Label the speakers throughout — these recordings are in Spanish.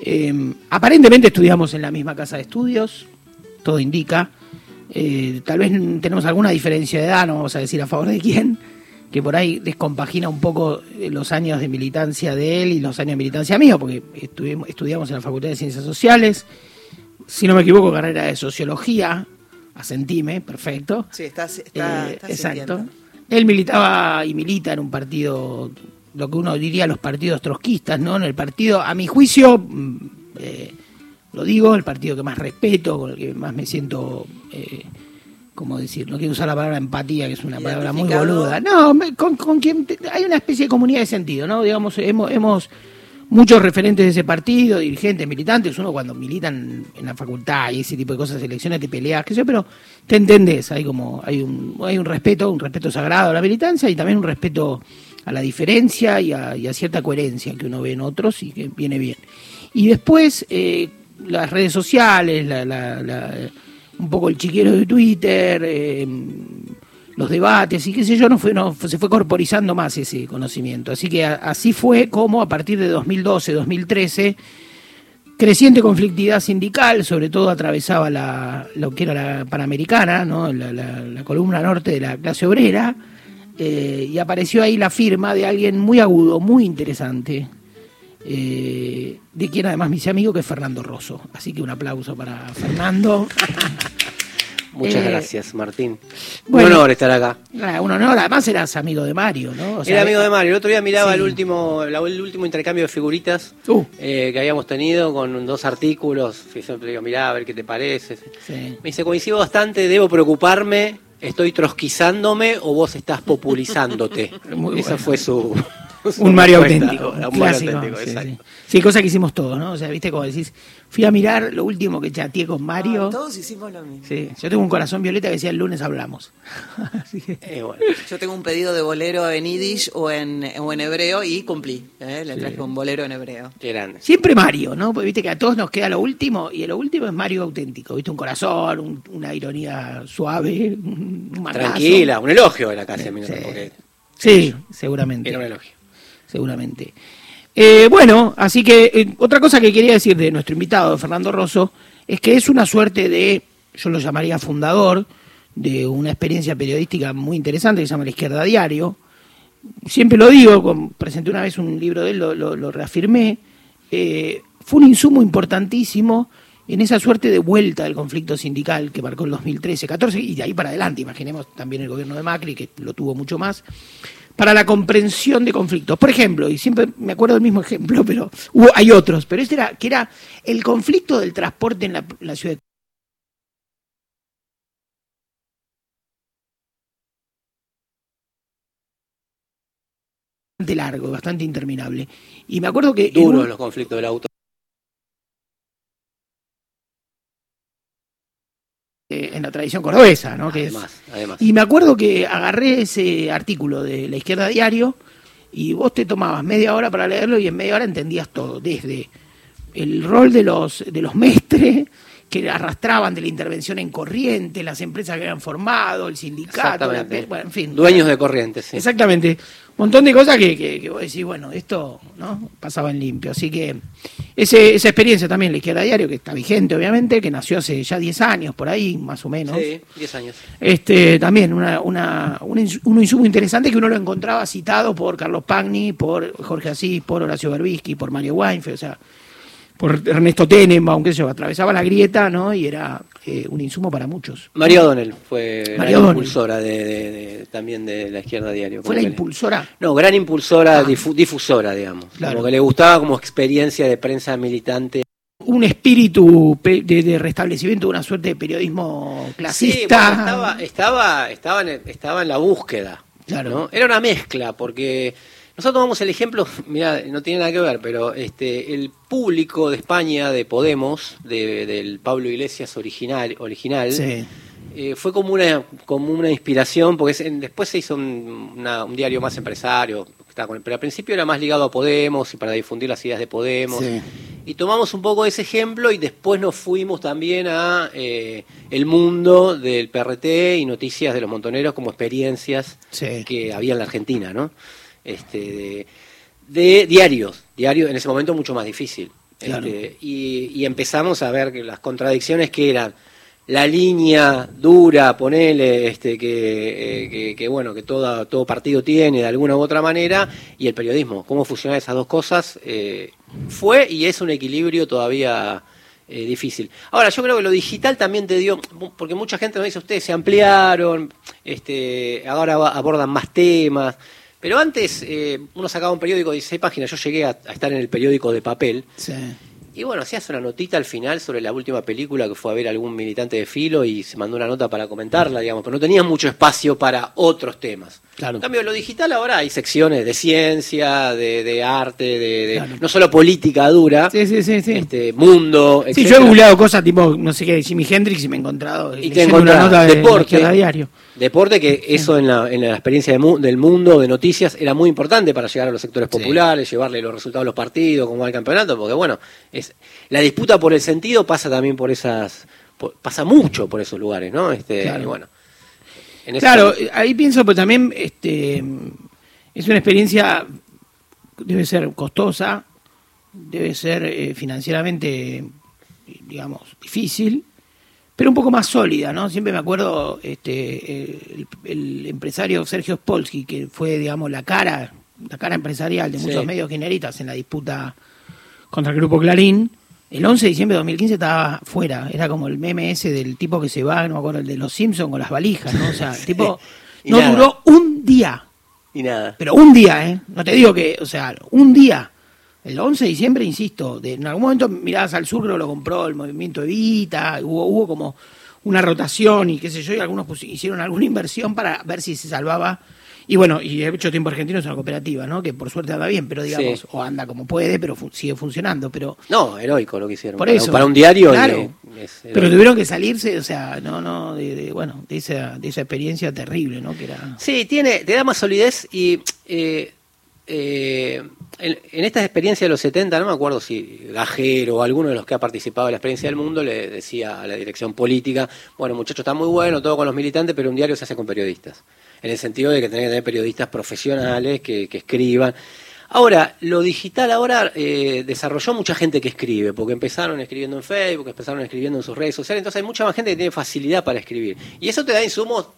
Speaker 1: Eh, aparentemente estudiamos en la misma casa de estudios, todo indica. Eh, tal vez tenemos alguna diferencia de edad, no vamos a decir a favor de quién, que por ahí descompagina un poco eh, los años de militancia de él y los años de militancia mío, porque estudiamos en la Facultad de Ciencias Sociales, si no me equivoco, carrera de Sociología, asentime, perfecto.
Speaker 2: Sí, está, está,
Speaker 1: eh, Exacto. Él militaba y milita en un partido, lo que uno diría los partidos trotskistas, ¿no? En el partido, a mi juicio, mm, eh, lo digo, el partido que más respeto, con el que más me siento, eh, ¿cómo decir? No quiero usar la palabra empatía, que es una palabra muy boluda. No, con, con quien hay una especie de comunidad de sentido, ¿no? Digamos, hemos, hemos muchos referentes de ese partido, dirigentes, militantes, uno cuando militan en la facultad y ese tipo de cosas, elecciones, te peleas, qué sé yo, pero te entendés, hay como, hay un, hay un respeto, un respeto sagrado a la militancia y también un respeto a la diferencia y a, cierta coherencia que uno ve en otros y que viene bien. Y después, eh, las redes sociales, un poco el chiquero de Twitter, eh, los debates y qué sé yo, no fue, no, se fue corporizando más ese conocimiento. Así que así fue como a partir de 2012, 2013, creciente conflictividad sindical, sobre todo atravesaba la, lo que era la Panamericana, ¿no? la, columna norte de la clase obrera, eh, y apareció ahí la firma de alguien muy agudo, muy interesante, eh, de quien además me hice amigo, que es Fernando Rosso. Así que un aplauso para Fernando.
Speaker 3: Muchas eh, gracias, Martín. un honor estar acá.
Speaker 1: Ah, un honor, además eras amigo de Mario, ¿no?
Speaker 3: Era amigo de Mario. El otro día miraba el último el último intercambio de figuritas uh. eh, que habíamos tenido con dos artículos. Siempre digo, mirá, a ver qué te parece. Me dice, coincido bastante, debo preocuparme, estoy trosquizándome o vos estás populizándote. Esa fue su
Speaker 1: un Mario auténtico. Un Mario auténtico, sí, sí. cosa que hicimos todos, ¿no? O sea, viste, como decís, fui a mirar lo último que chateé con Mario.
Speaker 2: todos hicimos lo mismo.
Speaker 1: Sí, yo tengo un corazón violeta que decía el lunes hablamos.
Speaker 2: Eh, yo tengo un pedido de bolero en yiddish o en, o en hebreo y cumplí. ¿eh? Le traje un bolero en hebreo.
Speaker 3: Qué grande.
Speaker 1: Siempre Mario, ¿no? Porque viste que a todos nos queda lo último y lo último es Mario auténtico. Viste, un corazón, una ironía suave, un
Speaker 3: Tranquila, un elogio era casi.
Speaker 1: Sí, sí seguramente.
Speaker 3: Era un elogio
Speaker 1: seguramente. Eh, bueno, así que eh, otra cosa que quería decir de nuestro invitado, Fernando Rosso, es que es una suerte de, yo lo llamaría fundador, de una experiencia periodística muy interesante que se llama La Izquierda Diario. Siempre lo digo, presenté una vez un libro de él, lo, reafirmé. Eh, fue un insumo importantísimo en esa suerte de vuelta del conflicto sindical que marcó el 2013, 14 y de ahí para adelante, imaginemos también el gobierno de Macri, que lo tuvo mucho más para la comprensión de conflictos. Por ejemplo, y siempre me acuerdo del mismo ejemplo, pero hay otros, pero este era que era el conflicto del transporte en la, ciudad bastante largo, bastante interminable. Y me acuerdo que...
Speaker 3: Duros los conflictos del auto.
Speaker 1: En la tradición cordobesa, ¿no? Y me acuerdo que agarré ese artículo de La Izquierda Diario y vos te tomabas media hora para leerlo y en media hora entendías todo, desde el rol de los, de los mestres que arrastraban de la intervención en corriente, las empresas que habían formado, el sindicato,
Speaker 3: en fin. Dueños de corriente, sí.
Speaker 1: Exactamente un montón de cosas que, que, vos decís, bueno, esto no pasaba en limpio. Así que ese, esa experiencia también, la izquierda diario, que está vigente, obviamente, que nació hace ya 10 años, por ahí, más o menos.
Speaker 3: Sí, 10 años.
Speaker 1: Este, también una, una, un, insumo interesante que uno lo encontraba citado por Carlos Pagni, por Jorge Asís, por Horacio Berbisky, por Mario Weinfeld, o sea, por Ernesto Tenenbaum, qué sé yo, atravesaba la grieta, ¿no? Y era eh, un insumo para muchos.
Speaker 3: María O'Donnell fue la impulsora de, también de la izquierda diario.
Speaker 1: ¿Fue la impulsora?
Speaker 3: no, gran impulsora, ah. difusora, digamos. Claro. Como que le gustaba como experiencia de prensa militante.
Speaker 1: Un espíritu de, restablecimiento de una suerte de periodismo clasista.
Speaker 3: Sí, estaba, estaba, estaba, en, estaba en la búsqueda. Claro. Era una mezcla, porque nosotros tomamos el ejemplo, mira, no tiene nada que ver, pero este, el público de España de Podemos, de, del Pablo Iglesias original, original eh, fue como una, como una inspiración, porque después se hizo un, diario más empresario, pero al principio era más ligado a Podemos y para difundir las ideas de Podemos. Y tomamos un poco ese ejemplo y después nos fuimos también a eh, el mundo del PRT y noticias de los montoneros como experiencias que había en la Argentina, ¿no? Este, de, diarios, diarios en ese momento mucho más difícil. Este, y, empezamos a ver que las contradicciones que eran la línea dura, ponele, este, que, que, bueno, que todo, todo partido tiene de alguna u otra manera, y el periodismo, cómo funcionan esas dos cosas, eh, fue y es un equilibrio todavía eh, difícil. Ahora, yo creo que lo digital también te dio, porque mucha gente nos dice, ustedes se ampliaron, este, ahora abordan más temas, pero antes eh, uno sacaba un periódico de 16 páginas, yo llegué a, estar en el periódico de papel. Y bueno, hacías una notita al final sobre la última película que fue a ver algún militante de filo y se mandó una nota para comentarla, digamos, pero no tenía mucho espacio para otros temas. Claro. En cambio, lo digital ahora hay secciones de ciencia, de, arte, de, no solo política dura,
Speaker 1: sí, sí, sí,
Speaker 3: este mundo.
Speaker 1: Etc. Sí, yo he googleado cosas tipo, no sé qué, de Jimi Hendrix y me he encontrado
Speaker 3: y te una nota de deporte, diario. Deporte que eso en la, en la experiencia del mundo, de noticias, era muy importante para llegar a los sectores populares, llevarle los resultados a los partidos, como al campeonato, porque bueno, es la disputa por el sentido pasa también por esas, pasa mucho por esos lugares, ¿no? Este, bueno
Speaker 1: claro, ahí pienso, pues también este, es una experiencia, debe ser costosa, debe ser eh, financieramente, digamos, difícil, pero un poco más sólida, ¿no? Siempre me acuerdo este, el, empresario Sergio Spolsky, que fue, digamos, la cara, la cara empresarial de muchos medios generitas en la disputa contra el Grupo Clarín, el 11 de diciembre de 2015 estaba fuera, era como el meme ese del tipo que se va, no me acuerdo, el de los Simpsons con las valijas, ¿no? O sea, el tipo no duró un día.
Speaker 3: Y nada.
Speaker 1: Pero un día, ¿eh? No te digo que, o sea, un día. El 11 de diciembre, insisto, de, en algún momento mirabas al sur, creo lo compró el movimiento Evita, hubo, hubo como una rotación y qué sé yo, y algunos hicieron alguna inversión para ver si se salvaba y bueno, y he hecho tiempo argentino es una cooperativa, ¿no? Que por suerte anda bien, pero digamos, o anda como puede, pero sigue funcionando. pero
Speaker 3: No, heroico lo que hicieron.
Speaker 1: Por para, eso.
Speaker 3: Para un diario.
Speaker 1: Claro. pero tuvieron que salirse, o sea, no, no, de, bueno, de esa, de esa experiencia terrible, ¿no? Que era...
Speaker 3: Sí, tiene, te da más solidez y. Eh, eh, en, esta experiencia de los 70, no me acuerdo si Gajero o alguno de los que ha participado en la experiencia del mundo le decía a la dirección política, bueno muchachos, está muy bueno todo con los militantes, pero un diario se hace con periodistas en el sentido de que tiene que tener periodistas profesionales que, escriban. Ahora, lo digital ahora eh, desarrolló mucha gente que escribe, porque empezaron escribiendo en Facebook, empezaron escribiendo en sus redes sociales, entonces hay mucha más gente que tiene facilidad para escribir. Y eso te da insumos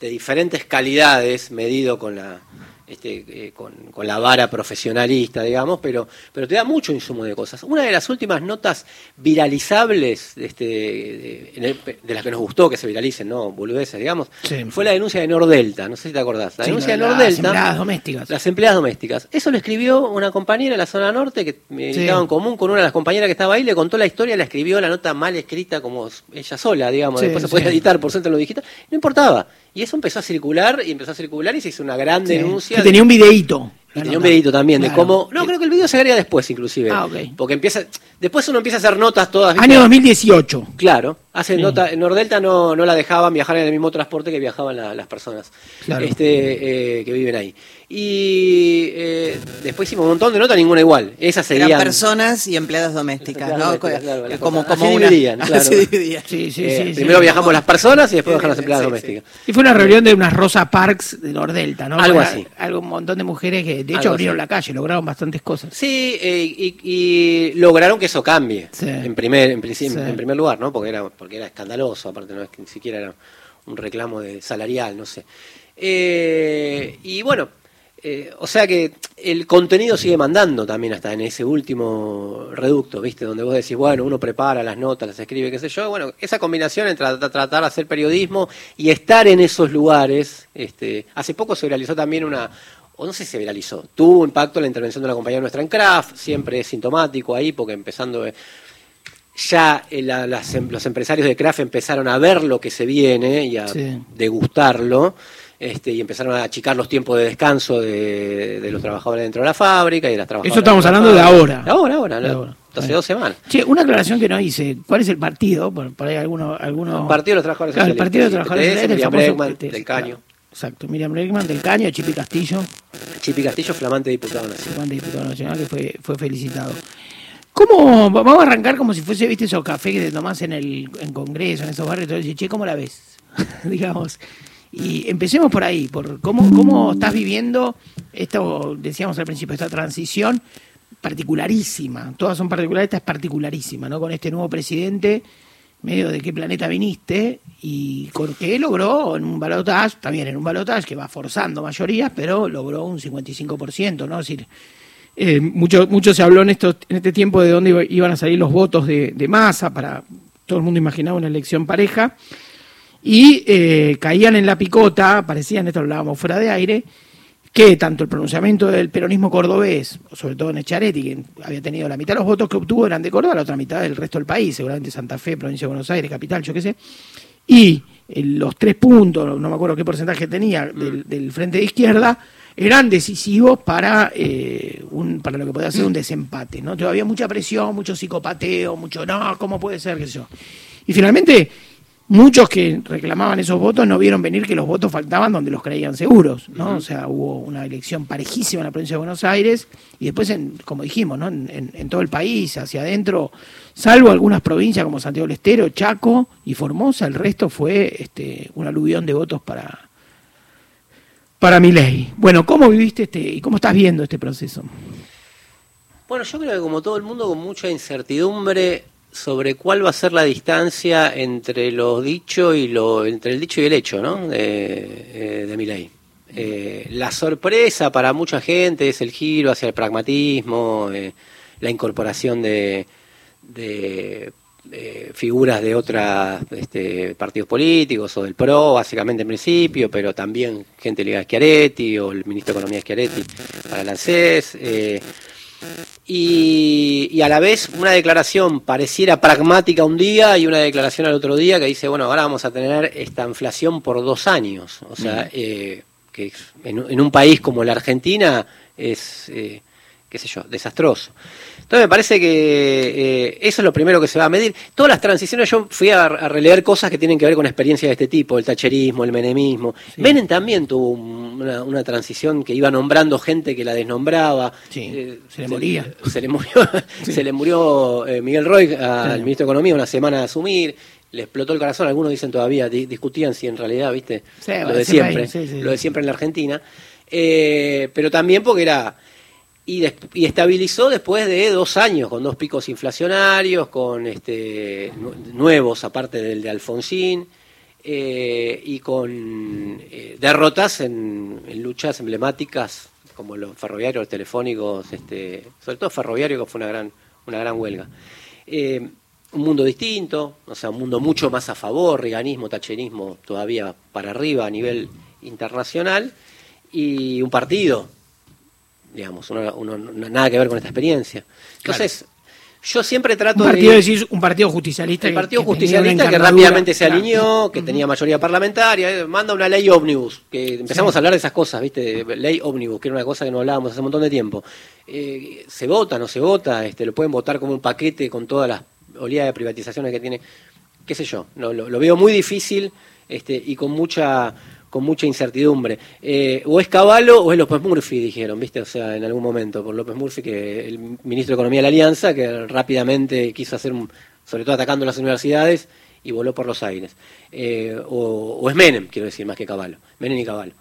Speaker 3: de diferentes calidades, medido con la, este, eh, con, la vara profesionalista, digamos, pero, pero te da mucho insumo de cosas. Una de las últimas notas viralizables este, de, las que nos gustó que se viralicen, ¿no? Boludeces, digamos, fue la denuncia de Nordelta, no sé si te acordás. La denuncia de Nordelta. Las
Speaker 1: empleadas domésticas.
Speaker 3: Las empleadas domésticas. Eso lo escribió una compañera en la zona norte que me estaba en común con una de las compañeras que estaba ahí, le contó la historia, la escribió la nota mal escrita como ella sola, digamos, después se podía editar por centro en lo digital, no importaba. Y eso empezó a circular y empezó a circular y se hizo una gran denuncia.
Speaker 1: Que tenía un videíto.
Speaker 3: Y tenía un videito también de cómo. No, creo que el video se haría después, inclusive. Ah, ok. Porque empieza. Después uno empieza a hacer notas todas.
Speaker 1: Año 2018.
Speaker 3: Claro. Hace nota. En Nordelta no, no la dejaban viajar en el mismo transporte que viajaban las personas este, eh, que viven ahí. Y eh, después hicimos un montón de notas, ninguna igual. Esas serían.
Speaker 2: Eran personas y empleadas domésticas, ¿no?
Speaker 3: como, como una... dividían, claro.
Speaker 1: Sí, sí,
Speaker 3: eh, sí, primero viajamos las personas y después bajan las empleadas domésticas.
Speaker 1: Y fue una reunión de unas Rosa Parks de Nordelta, ¿no?
Speaker 3: Algo así.
Speaker 1: Algo, un montón de mujeres que, de hecho, abrieron la calle, lograron bastantes cosas.
Speaker 3: Sí, eh, y, lograron que eso cambie. En primer, en, en, primer lugar, ¿no? Porque era, porque era escandaloso, aparte no es que ni siquiera era un reclamo de salarial, no sé. y bueno, eh, o sea que el contenido sigue mandando también hasta en ese último reducto, ¿viste? Donde vos decís, bueno, uno prepara las notas, las escribe, qué sé yo. Bueno, esa combinación entre tratar de hacer periodismo y estar en esos lugares. Este, hace poco se realizó también una, o no sé si se viralizó, tuvo impacto la intervención de una compañía nuestra en Kraft, siempre es sintomático ahí, porque empezando. ya eh, em, los empresarios de Kraft empezaron a ver lo que se viene y a degustarlo. Este, y empezaron a achicar los tiempos de descanso de, los trabajadores dentro de la fábrica y de las trabajadoras.
Speaker 1: Eso estamos hablando de ahora.
Speaker 3: De ahora, ahora, hace dos semanas.
Speaker 1: Che, una aclaración que no hice. ¿Cuál es el partido? Por, ahí algunos... algunos...
Speaker 3: El Partido de los Trabajadores
Speaker 1: claro, El Partido de los Trabajadores
Speaker 3: Socialistas. Miriam Bregman, del Caño.
Speaker 1: exacto, Miriam Bregman, del Caño, Chipi Castillo.
Speaker 3: Chipi Castillo, flamante diputado nacional.
Speaker 1: Flamante diputado nacional, que fue, fue felicitado. ¿Cómo? Vamos a arrancar como si fuese, viste, esos cafés que te tomás en el en Congreso, en esos barrios, y todo, che, ¿cómo la ves? Digamos... Y empecemos por ahí, por cómo, cómo estás viviendo esto, decíamos al principio, esta transición particularísima, todas son particulares, esta es particularísima, ¿no? Con este nuevo presidente, medio de qué planeta viniste, y con que logró en un balotaje, también en un balotaje que va forzando mayorías, pero logró un 55%, ¿no? Es decir, eh, mucho, mucho se habló en, esto, en este tiempo de dónde iban a salir los votos de, de masa para todo el mundo imaginaba una elección pareja, y eh, caían en la picota, parecían, esto lo hablábamos fuera de aire, que tanto el pronunciamiento del peronismo cordobés, sobre todo en Echaretti, que había tenido la mitad de los votos que obtuvo eran de Córdoba, la otra mitad del resto del país, seguramente Santa Fe, provincia de Buenos Aires, capital, yo qué sé, y eh, los tres puntos, no me acuerdo qué porcentaje tenía del, frente de izquierda, eran decisivos para, eh, para lo que podía ser un desempate. ¿no? Todavía mucha presión, mucho psicopateo, mucho, no, ¿cómo puede ser? ¿Qué sé yo? Y finalmente, muchos que reclamaban esos votos no vieron venir que los votos faltaban donde los creían seguros. ¿no? O sea, hubo una elección parejísima en la provincia de Buenos Aires y después, en, como dijimos, ¿no? en, en todo el país, hacia adentro, salvo algunas provincias como Santiago del Estero, Chaco y Formosa, el resto fue este, un aluvión de votos para para mi ley. Bueno, ¿cómo viviste este y cómo estás viendo este proceso?
Speaker 3: Bueno, yo creo que como todo el mundo con mucha incertidumbre sobre cuál va a ser la distancia entre lo dicho y lo entre el dicho y el hecho, ¿no? De, eh, de mi ley. Eh, la sorpresa para mucha gente es el giro hacia el pragmatismo, eh, la incorporación de, de eh, figuras de otros este, partidos políticos o del PRO, básicamente en principio, pero también gente ligada a Schiaretti o el ministro de Economía Schiaretti para la ANSES. Eh, y, a la vez una declaración pareciera pragmática un día y una declaración al otro día que dice, bueno, ahora vamos a tener esta inflación por dos años. O sea, eh, que en, un país como la Argentina es, qué sé yo, desastroso. Entonces me parece que eh, eso es lo primero que se va a medir. Todas las transiciones, yo fui a, releer cosas que tienen que ver con experiencias de este tipo, el tacherismo, el menemismo. Menem también tuvo una, transición que iba nombrando gente que la desnombraba.
Speaker 1: Eh, se le moría.
Speaker 3: Se, le murió, se le murió eh, Miguel Roy al ministro de Economía una semana de asumir. Le explotó el corazón, algunos dicen todavía, discutían si en realidad, viste, lo de siempre, lo de siempre en la Argentina, pero también porque era y, estabilizó después de dos años, con dos picos inflacionarios, con este, nuevos, aparte del de Alfonsín, eh, y con eh, derrotas en, luchas emblemáticas como los ferroviarios, telefónicos, este, sobre todo ferroviario, que fue una gran, una gran huelga. Eh, un mundo distinto, o sea, un mundo mucho más a favor, riganismo, tacherismo todavía para arriba a nivel internacional, y un partido digamos, uno, nada que ver con esta experiencia. Entonces, yo siempre trato
Speaker 1: un partido, de... un partido justicialista.
Speaker 3: El partido justicialista que rápidamente se alineó, que tenía mayoría parlamentaria, eh, manda una ley ómnibus, que empezamos a hablar de esas cosas, ¿viste? Ley ómnibus, que era una cosa que no hablábamos hace un montón de tiempo. Eh, ¿Se vota, no se vota? este Lo pueden votar como un paquete con todas las oleadas de privatizaciones que tiene. ¿Qué sé yo? lo, lo veo muy difícil este y con mucha con mucha incertidumbre. Eh, o es Caballo o es López Murphy, dijeron, ¿viste? O sea, en algún momento, por López Murphy, que el ministro de Economía de la Alianza, que rápidamente quiso hacer, sobre todo atacando las universidades, y voló por los aires. Eh, o, es Menem, quiero decir, más que Caballo. Menem y Caballo.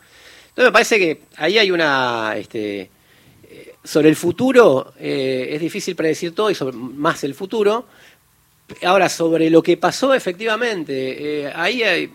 Speaker 3: Entonces me parece que ahí hay una... Este, eh, sobre el futuro es difícil predecir todo y sobre más el futuro. Ahora, sobre lo que pasó efectivamente, ahí hay,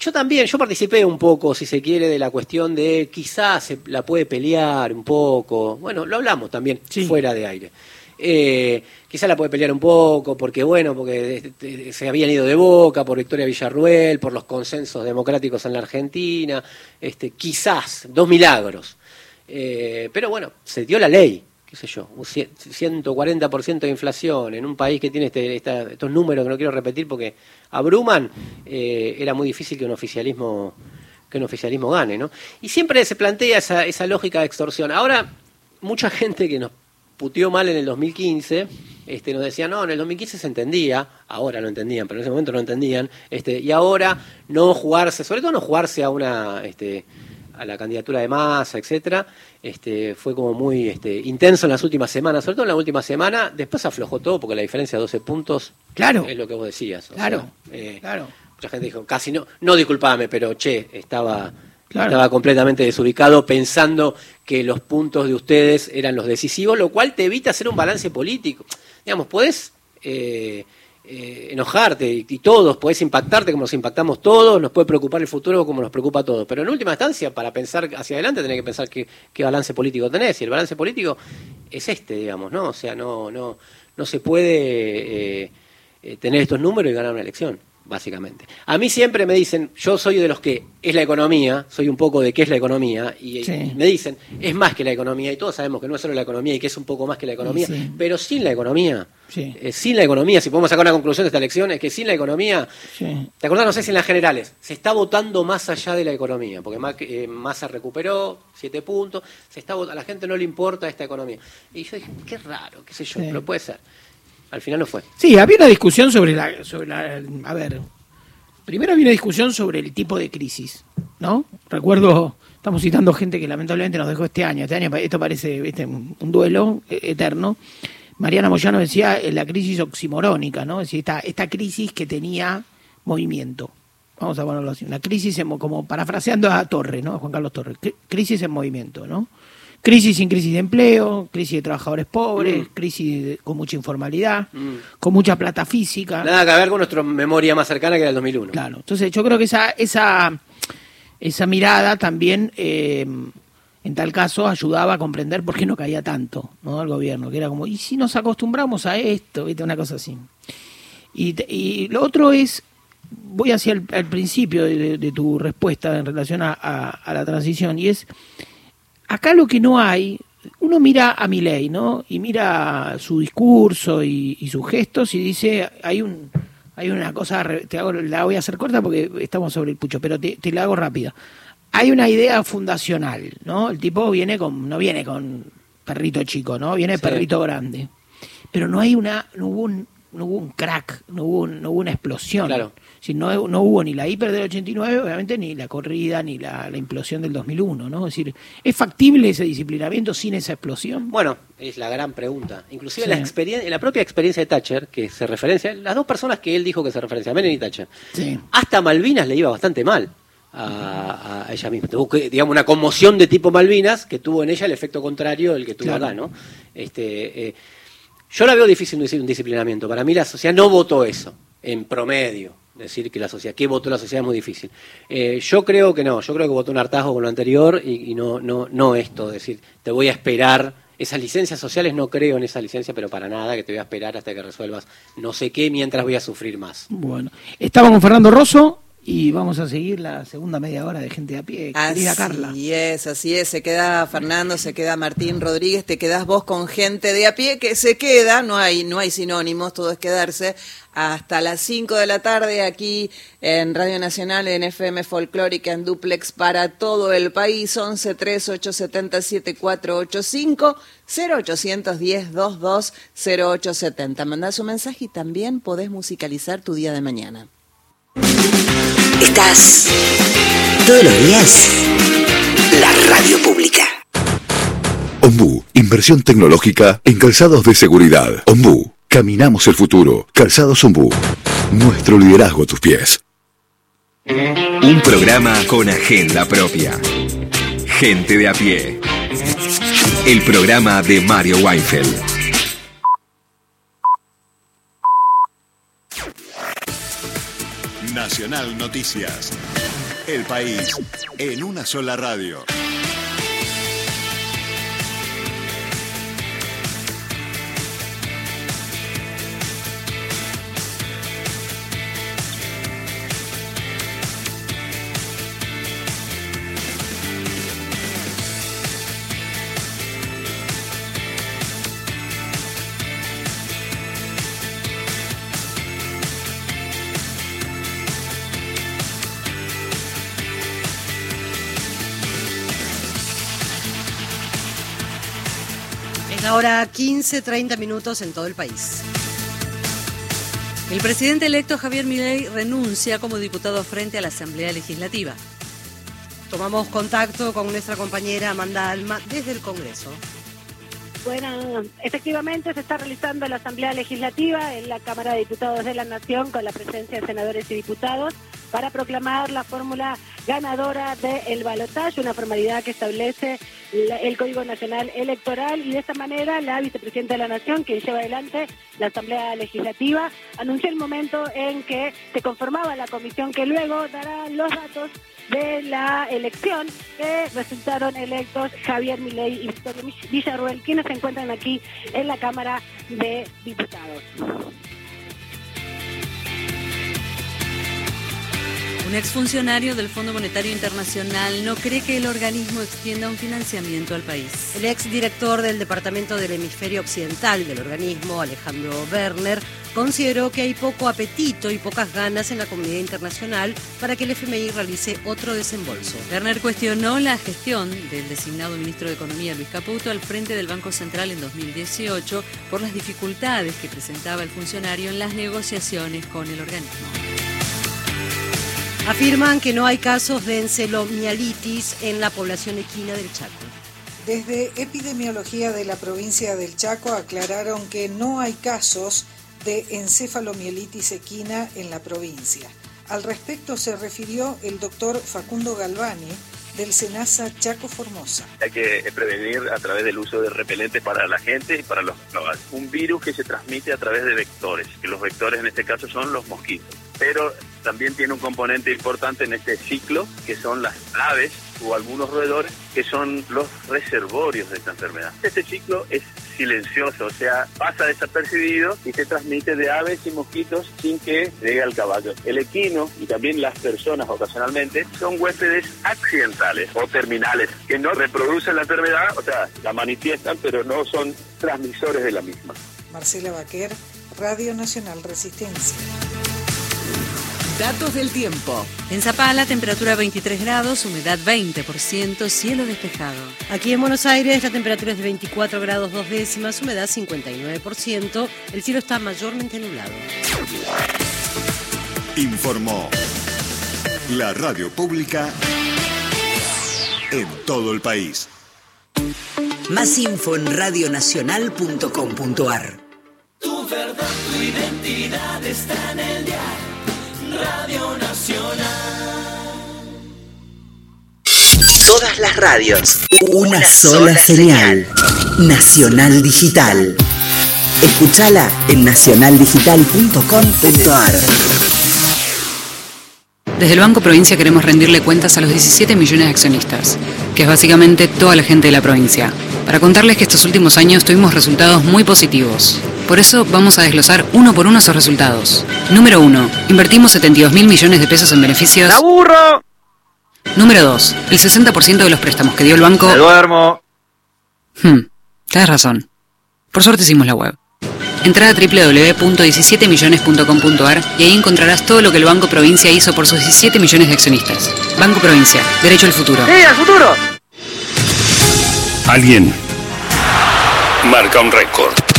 Speaker 3: yo también, yo participé un poco, si se quiere, de la cuestión de quizás se la puede pelear un poco. Bueno, lo hablamos también fuera de aire. Eh, quizás la puede pelear un poco, porque bueno, porque se habían ido de boca por Victoria Villarruel, por los consensos democráticos en la Argentina, este, quizás, dos milagros. Eh, pero bueno, se dio la ley qué sé yo, un 140% de inflación en un país que tiene este, estos números que no quiero repetir porque abruman, eh, era muy difícil que un oficialismo que un oficialismo gane, ¿no? Y siempre se plantea esa, lógica de extorsión. Ahora, mucha gente que nos puteó mal en el 2015, este, nos decía, no, en el 2015 se entendía, ahora no entendían, pero en ese momento no entendían, este, y ahora no jugarse, sobre todo no jugarse a una, este, a la candidatura de masa, etcétera, este, fue como muy este, intenso en las últimas semanas, sobre todo en la última semana, después aflojó todo porque la diferencia de 12 puntos
Speaker 1: claro.
Speaker 3: es lo que vos decías.
Speaker 1: claro, eh, claro.
Speaker 3: Mucha gente dijo, casi no, no disculpame, pero che, estaba Estaba completamente desubicado pensando que los puntos de ustedes eran los decisivos, lo cual te evita hacer un balance político. Digamos, podés eh, eh, enojarte y, todos, podés impactarte como nos impactamos todos, nos puede preocupar el futuro como nos preocupa a todos. Pero en última instancia, para pensar hacia adelante, tenés que pensar qué, balance político tenés. Y el balance político es este, digamos, ¿no? O sea, no, no, no se puede eh, tener estos números y ganar una elección básicamente. A mí siempre me dicen, yo soy de los que es la economía, soy un poco de qué es la economía, y, me dicen, es más que la economía, y todos sabemos que no es solo la economía y que es un poco más que la economía, pero sin la economía, eh, sin la economía, si podemos sacar una conclusión de esta elección, es que sin la economía, ¿te acordás? No sé si en las generales, se está votando más allá de la economía, porque eh, Massa recuperó siete puntos, se está a la gente no le importa esta economía. Y yo dije, qué raro, qué sé yo, pero puede ser. Al final no fue.
Speaker 1: Sí, había una discusión sobre la, sobre la. A ver. Primero había una discusión sobre el tipo de crisis, ¿no? Recuerdo, estamos citando gente que lamentablemente nos dejó este año. Este año esto parece un duelo eterno. Mariana Moyano decía eh, la crisis oximorónica, ¿no? Es decir, esta, esta crisis que tenía movimiento. Vamos a ponerlo así. Una crisis, como parafraseando a Torre, ¿no? A Juan Carlos Torres. Crisis en movimiento, ¿no? Crisis sin crisis de empleo, crisis de trabajadores pobres, mm. crisis con mucha informalidad, mm. con mucha plata física.
Speaker 3: Nada que ver con nuestra memoria más cercana que era el 2001.
Speaker 1: Claro, entonces yo creo que esa, esa, esa mirada también, eh, en tal caso, ayudaba a comprender por qué no caía tanto ¿no? el gobierno, que era como, ¿y si nos acostumbramos a esto? ¿Viste? Una cosa así. Y, lo otro es, voy hacia el, principio de, tu respuesta en relación a, a la transición, y es acá lo que no hay, uno mira a Milei, ¿no? Y mira su discurso y, sus gestos y dice, hay un hay una cosa, te hago, la voy a hacer corta porque estamos sobre el pucho, pero te, la hago rápida. Hay una idea fundacional, ¿no? El tipo viene con, no viene con perrito chico, ¿no? Viene perrito grande. Pero no hay una, no hubo un, no hubo un crack, no hubo, no hubo una explosión.
Speaker 3: Claro.
Speaker 1: Si no, no hubo ni la hiper del 89, obviamente, ni la corrida, ni la, implosión del 2001, ¿no? Es decir, ¿es factible ese disciplinamiento sin esa explosión?
Speaker 3: Bueno, es la gran pregunta. Inclusive la, experiencia, la propia experiencia de Thatcher, que se referencia, las dos personas que él dijo que se referencia, Menem y Thatcher, hasta Malvinas le iba bastante mal. A, ella misma. Tuvo digamos, una conmoción de tipo Malvinas que tuvo en ella el efecto contrario del que tuvo acá, ¿no? Este, eh, yo la veo difícil un disciplinamiento. Para mí la sociedad no votó eso, en promedio decir que la sociedad, ¿qué votó la sociedad? Es muy difícil. Eh, yo creo que no, yo creo que votó un hartazgo con lo anterior y, no, no, no esto, decir, te voy a esperar. Esas licencias sociales no creo en esa licencia, pero para nada, que te voy a esperar hasta que resuelvas no sé qué mientras voy a sufrir más.
Speaker 1: Bueno, estamos con Fernando Rosso, y vamos a seguir la segunda media hora de gente a pie,
Speaker 2: así
Speaker 1: Carla.
Speaker 2: Así es, así es. Se queda Fernando, se queda Martín Rodríguez, te quedas vos con gente de a pie que se queda, no hay, no hay sinónimos, todo es quedarse hasta las 5 de la tarde aquí en Radio Nacional en FM Folclórica en Duplex para todo el país 11 3 870 0810 22 0870. Mandá su mensaje y también podés musicalizar tu día de mañana.
Speaker 4: Estás todos los días. La radio pública. Ombu, inversión tecnológica en calzados de seguridad. Ombu, caminamos el futuro. Calzados Ombu, nuestro liderazgo a tus pies. Un programa con agenda propia. Gente de a pie. El programa de Mario Weinfeld. Nacional Noticias. El país en una sola radio.
Speaker 5: Ahora 15, 30 minutos en todo el país. El presidente electo Javier Milei renuncia como diputado frente a la Asamblea Legislativa. Tomamos contacto con nuestra compañera Amanda Alma desde el Congreso.
Speaker 6: Bueno, efectivamente se está realizando la Asamblea Legislativa en la Cámara de Diputados de la Nación con la presencia de senadores y diputados para proclamar la fórmula ganadora del balotaje, una formalidad que establece el Código Nacional Electoral y de esta manera la vicepresidenta de la Nación, que lleva adelante la Asamblea Legislativa, anunció el momento en que se conformaba la comisión que luego dará los datos de la elección que resultaron electos Javier Milei y Victoria Villarruel, quienes se encuentran aquí en la Cámara de Diputados.
Speaker 5: Un exfuncionario del Fondo Monetario Internacional no cree que el organismo extienda un financiamiento al país.
Speaker 7: El exdirector del Departamento del Hemisferio Occidental del organismo, Alejandro Werner, consideró que hay poco apetito y pocas ganas en la comunidad internacional para que el FMI realice otro desembolso.
Speaker 5: Werner cuestionó la gestión del designado ministro de Economía Luis Caputo al frente del Banco Central en 2018 por las dificultades que presentaba el funcionario en las negociaciones con el organismo.
Speaker 7: Afirman que no hay casos de encelomielitis en la población equina del Chaco.
Speaker 8: Desde Epidemiología de la provincia del Chaco aclararon que no hay casos de encefalomielitis equina en la provincia. Al respecto se refirió el doctor Facundo Galvani, del SENASA Chaco Formosa.
Speaker 9: Hay que prevenir a través del uso de repelentes para la gente y para los animales. Un virus que se transmite a través de vectores, que los vectores en este caso son los mosquitos. Pero también tiene un componente importante en este ciclo, que son las aves o algunos roedores, que son los reservorios de esta enfermedad. Este ciclo es silencioso, o sea, pasa desapercibido y se transmite de aves y mosquitos sin que llegue al caballo. El equino y también las personas ocasionalmente son huéspedes accidentales o terminales que no reproducen la enfermedad, o sea, la manifiestan, pero no son transmisores de la misma.
Speaker 8: Marcela Baquer, Radio Nacional Resistencia.
Speaker 10: Datos del tiempo.
Speaker 5: En Zapala, temperatura 23 grados, humedad 20%, cielo despejado.
Speaker 7: Aquí en Buenos Aires, la temperatura es de 24 grados dos décimas, humedad 59%, el cielo está mayormente nublado.
Speaker 4: Informó la radio pública en todo el país.
Speaker 10: Más info en radionacional.com.ar.
Speaker 11: Tu verdad, tu identidad está en el diario. Radio Nacional.
Speaker 10: Todas las radios. Una, sola, señal. Nacional Digital. Escúchala en nacionaldigital.com.ar.
Speaker 12: Desde el Banco Provincia queremos rendirle cuentas a los 17 millones de accionistas, que es básicamente toda la gente de la provincia, para contarles que estos últimos años tuvimos resultados muy positivos. Por eso vamos a desglosar uno por uno esos resultados. Número 1. Invertimos 72 mil millones de pesos en beneficios.
Speaker 13: ¡La burro!
Speaker 12: Número 2. El 60% de los préstamos que dio el banco.
Speaker 13: ¡Me duermo!
Speaker 12: Hmm, tienes razón. Por suerte hicimos la web. Entra a www.17millones.com.ar y ahí encontrarás todo lo que el Banco Provincia hizo por sus 17 millones de accionistas. Banco Provincia, derecho al futuro.
Speaker 13: ¡Sí, al futuro!
Speaker 14: Alguien marca un récord.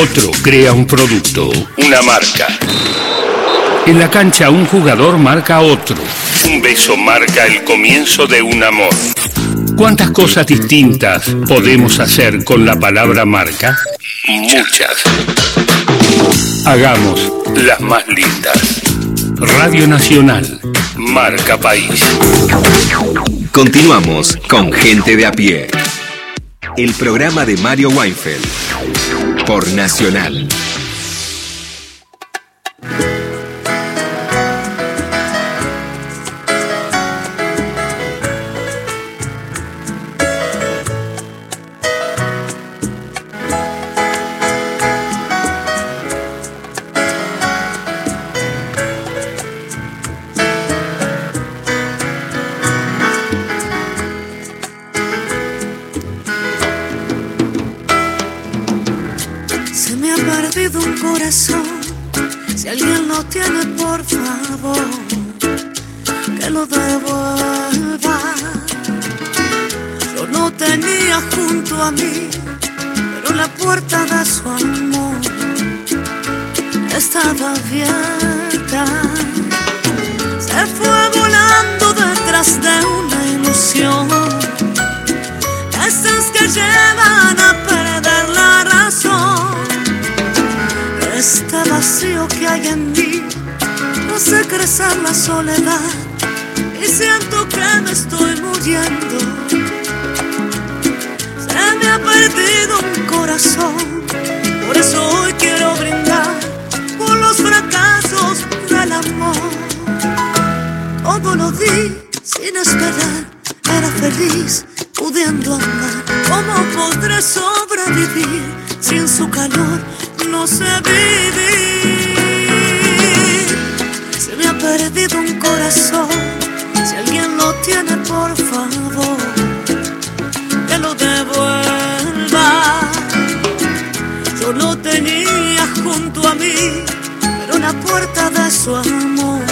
Speaker 14: Otro crea un producto, una marca. En la cancha un jugador marca a otro. Un beso marca el comienzo de un amor. ¿Cuántas cosas distintas podemos hacer con la palabra marca? Muchas. Hagamos las más lindas. Radio Nacional, marca país.
Speaker 15: Continuamos con Gente de a pie. El programa de Mario Weinfeld Nacional.
Speaker 11: Si alguien lo tiene, por favor, que lo devuelva. Yo lo tenía junto a mí, pero la puerta de su amor estaba abierta. Se fue volando detrás de una ilusión. Esas que llevan a vacío que hay en mí no sé crecer la soledad y siento que me estoy muriendo. Se me ha perdido un corazón, por eso hoy quiero brindar por los fracasos del amor. Todo lo di sin esperar, era feliz pudiendo amar. ¿Cómo podré sobrevivir sin su calor? No sé vivir. Se me ha perdido un corazón. Si alguien lo tiene, por favor, que lo devuelva. Yo lo tenía junto a mí, pero la puerta de su amor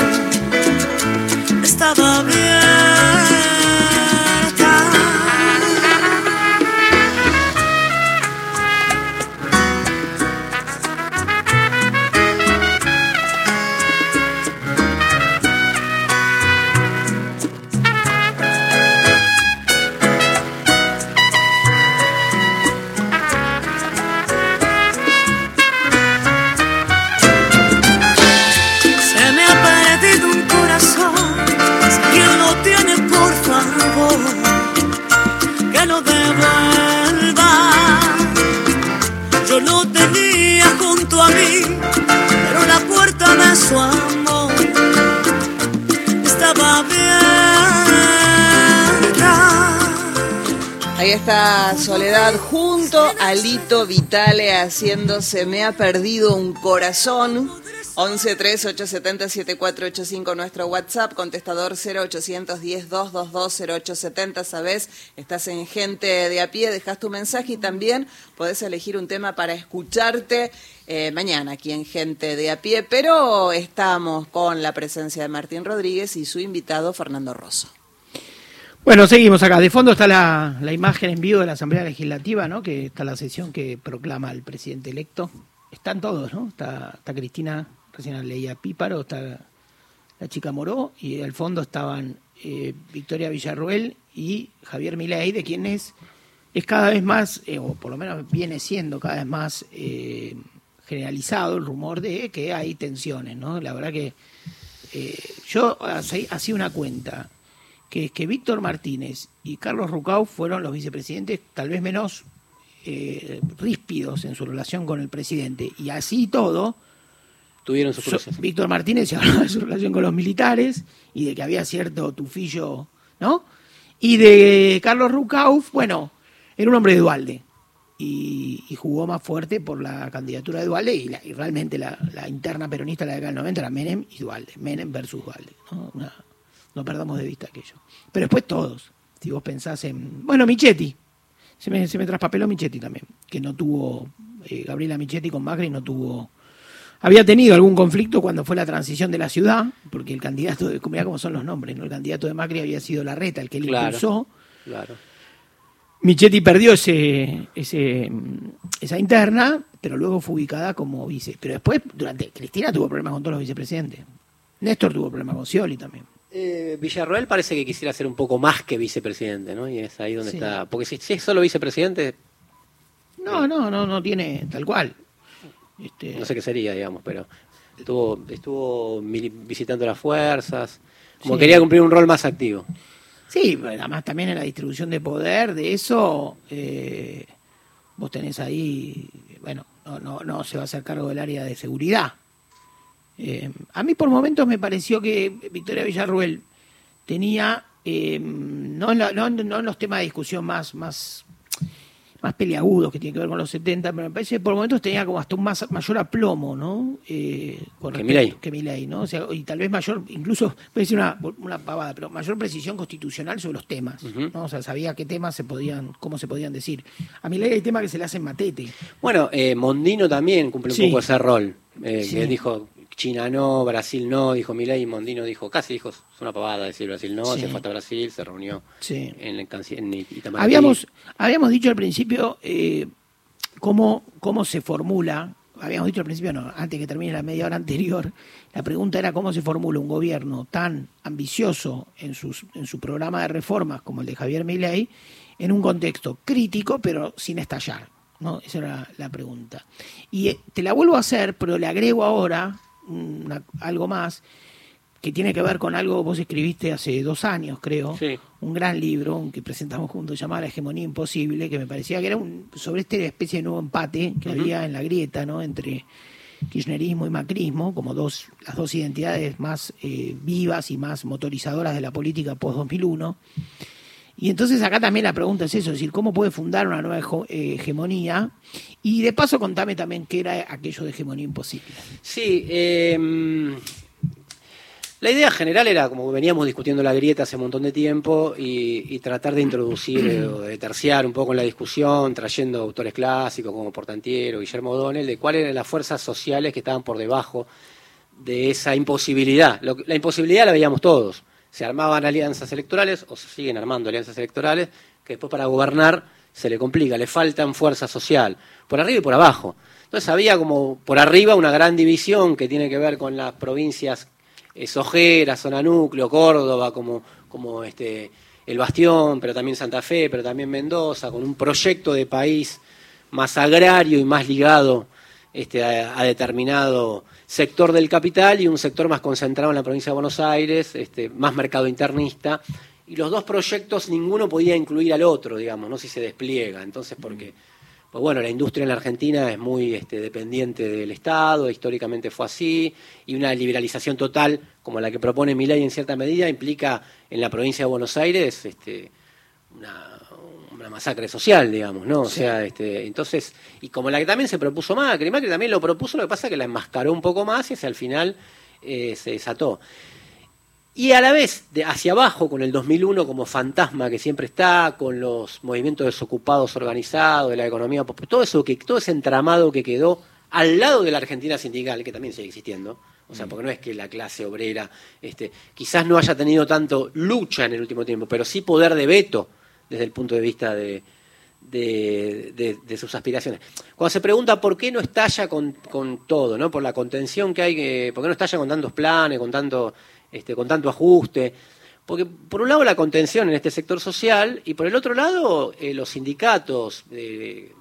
Speaker 2: a Lito Vitale haciendo Se me ha perdido un corazón. 11 3 870 7485 nuestro WhatsApp, contestador 0810 222 0870, sabes, estás en gente de a pie, dejas tu mensaje y también podés elegir un tema para escucharte eh, mañana aquí en gente de a pie, pero estamos con la presencia de Martín Rodríguez y su invitado Fernando Rosso.
Speaker 1: Bueno, seguimos acá. De fondo está la, imagen en vivo de la Asamblea Legislativa, ¿no? Que está la sesión que proclama el presidente electo. Están todos, ¿no? Está, está Cristina, recién leía Píparo, está la chica Moró, y al fondo estaban eh, Victoria Villarruel y Javier Milei, de quienes es cada vez más, eh, o por lo menos viene siendo cada vez más eh, generalizado el rumor de que hay tensiones, ¿no? La verdad que yo hacía una cuenta que es que Víctor Martínez y Carlos Rucau fueron los vicepresidentes tal vez menos eh, ríspidos en su relación con el presidente. Y así todo,
Speaker 3: tuvieron su so,
Speaker 1: Víctor Martínez se hablaba de su relación con los militares y de que había cierto tufillo, ¿no? Y de Carlos Rucau, bueno, era un hombre de Dualde. Y, jugó más fuerte por la candidatura de Dualde y, realmente la, interna peronista de la década del 90 era Menem y Dualde, Menem versus Dualde. ¿no? Una, no perdamos de vista aquello. Pero después todos. Si vos pensás en. Bueno, Michetti. Se me, se me traspapeló Michetti también. Que no tuvo. Eh, Gabriela Michetti con Macri no tuvo. Había tenido algún conflicto cuando fue la transición de la ciudad, porque el candidato, de, mirá cómo son los nombres, ¿no? El candidato de Macri había sido Larreta, el que él impulsó.
Speaker 3: Claro.
Speaker 1: Michetti perdió ese, ese, esa interna, pero luego fue ubicada como vice. Pero después, durante Cristina tuvo problemas con todos los vicepresidentes. Néstor tuvo problemas con Scioli también.
Speaker 3: Eh, Villarroel parece que quisiera ser un poco más que vicepresidente, ¿no? Y es ahí donde está. Porque si, es solo vicepresidente.
Speaker 1: No, no, no, no tiene tal cual.
Speaker 3: Este... No sé qué sería, digamos, pero estuvo, estuvo visitando las fuerzas. Como quería cumplir un rol más activo.
Speaker 1: Sí, además también en la distribución de poder, de eso, eh, vos tenés ahí, bueno, no, no, no se va a hacer cargo del área de seguridad. Eh, a mí por momentos me pareció que Victoria Villarruel tenía, eh, no, en los temas de discusión más, más, más peleagudos que tienen que ver con los 70, pero me parece que por momentos tenía como hasta un más, mayor aplomo, ¿no?
Speaker 3: Eh, que Milei.
Speaker 1: Que Milei, ¿no? O sea, y tal vez mayor, incluso, puede ser una, una pavada, pero mayor precisión constitucional sobre los temas, ¿no? O sea, sabía qué temas se podían, cómo se podían decir. A Milei hay temas que se le hacen matete.
Speaker 3: Bueno, Mondino también cumple un poco ese rol, que dijo, China no, Brasil no, dijo Milei, Mondino dijo, casi dijo, es una pavada decir Brasil no, se fue a Brasil, se reunió en, el, en Itamaraty.
Speaker 1: Habíamos, habíamos dicho al principio eh, cómo, cómo se formula, habíamos dicho al principio, no, antes que termine la media hora anterior, la pregunta era cómo se formula un gobierno tan ambicioso en, sus, en su programa de reformas como el de Javier Milei, en un contexto crítico pero sin estallar. ¿no? Esa era la pregunta. Y eh, te la vuelvo a hacer, pero le agrego ahora algo más que tiene que ver con algo vos escribiste hace dos años, creo, un gran libro que presentamos juntos llamado La hegemonía imposible, que me parecía que era un, sobre esta especie de nuevo empate que había en la grieta, ¿no? Entre kirchnerismo y macrismo, como dos, las dos identidades más eh, vivas y más motorizadoras de la política post-2001. Y entonces acá también la pregunta es eso, es decir, ¿cómo puede fundar una nueva eh, hegemonía? Y de paso contame también qué era aquello de hegemonía imposible.
Speaker 3: Sí, eh, la idea general era, como veníamos discutiendo la grieta hace un montón de tiempo, y, tratar de introducir eh, o de terciar un poco en la discusión, trayendo autores clásicos como Portantiero, Guillermo O'Donnell, de cuáles eran las fuerzas sociales que estaban por debajo de esa imposibilidad. la imposibilidad la veíamos todos. Se armaban alianzas electorales, o se siguen armando alianzas electorales, que después para gobernar se le complica, le faltan fuerza social, por arriba y por abajo. Entonces había como por arriba una gran división que tiene que ver con las provincias Ojera, zona núcleo, Córdoba, como, como este, el Bastión, pero también Santa Fe, pero también Mendoza, con un proyecto de país más agrario y más ligado este, a, determinado sector del capital y un sector más concentrado en la provincia de Buenos Aires, este, más mercado internista. Y los dos proyectos ninguno podía incluir al otro, digamos, no si se despliega. Entonces, porque pues bueno, la industria en la Argentina es muy este, dependiente del Estado, históricamente fue así, y una liberalización total, como la que propone mi ley en cierta medida, implica en la provincia de Buenos Aires este, una, masacre social, digamos, ¿no? O sea, este, entonces, y como la que también se propuso Macri, Macri también lo propuso, lo que pasa es que la enmascaró un poco más y hacia al final eh, se desató. Y a la vez, de hacia abajo, con el 2001 como fantasma que siempre está, con los movimientos desocupados organizados, de la economía, todo eso que todo ese entramado que quedó al lado de la Argentina sindical, que también sigue existiendo, o sea, mm. porque no es que la clase obrera, este, quizás no haya tenido tanto lucha en el último tiempo, pero sí poder de veto desde el punto de vista de, de, sus aspiraciones. Cuando se pregunta por qué no estalla con, con todo, ¿no? por la contención que hay, por qué no estalla con tantos planes, con tanto este, con tanto ajuste. Porque por un lado la contención en este sector social y por el otro lado eh, los sindicatos,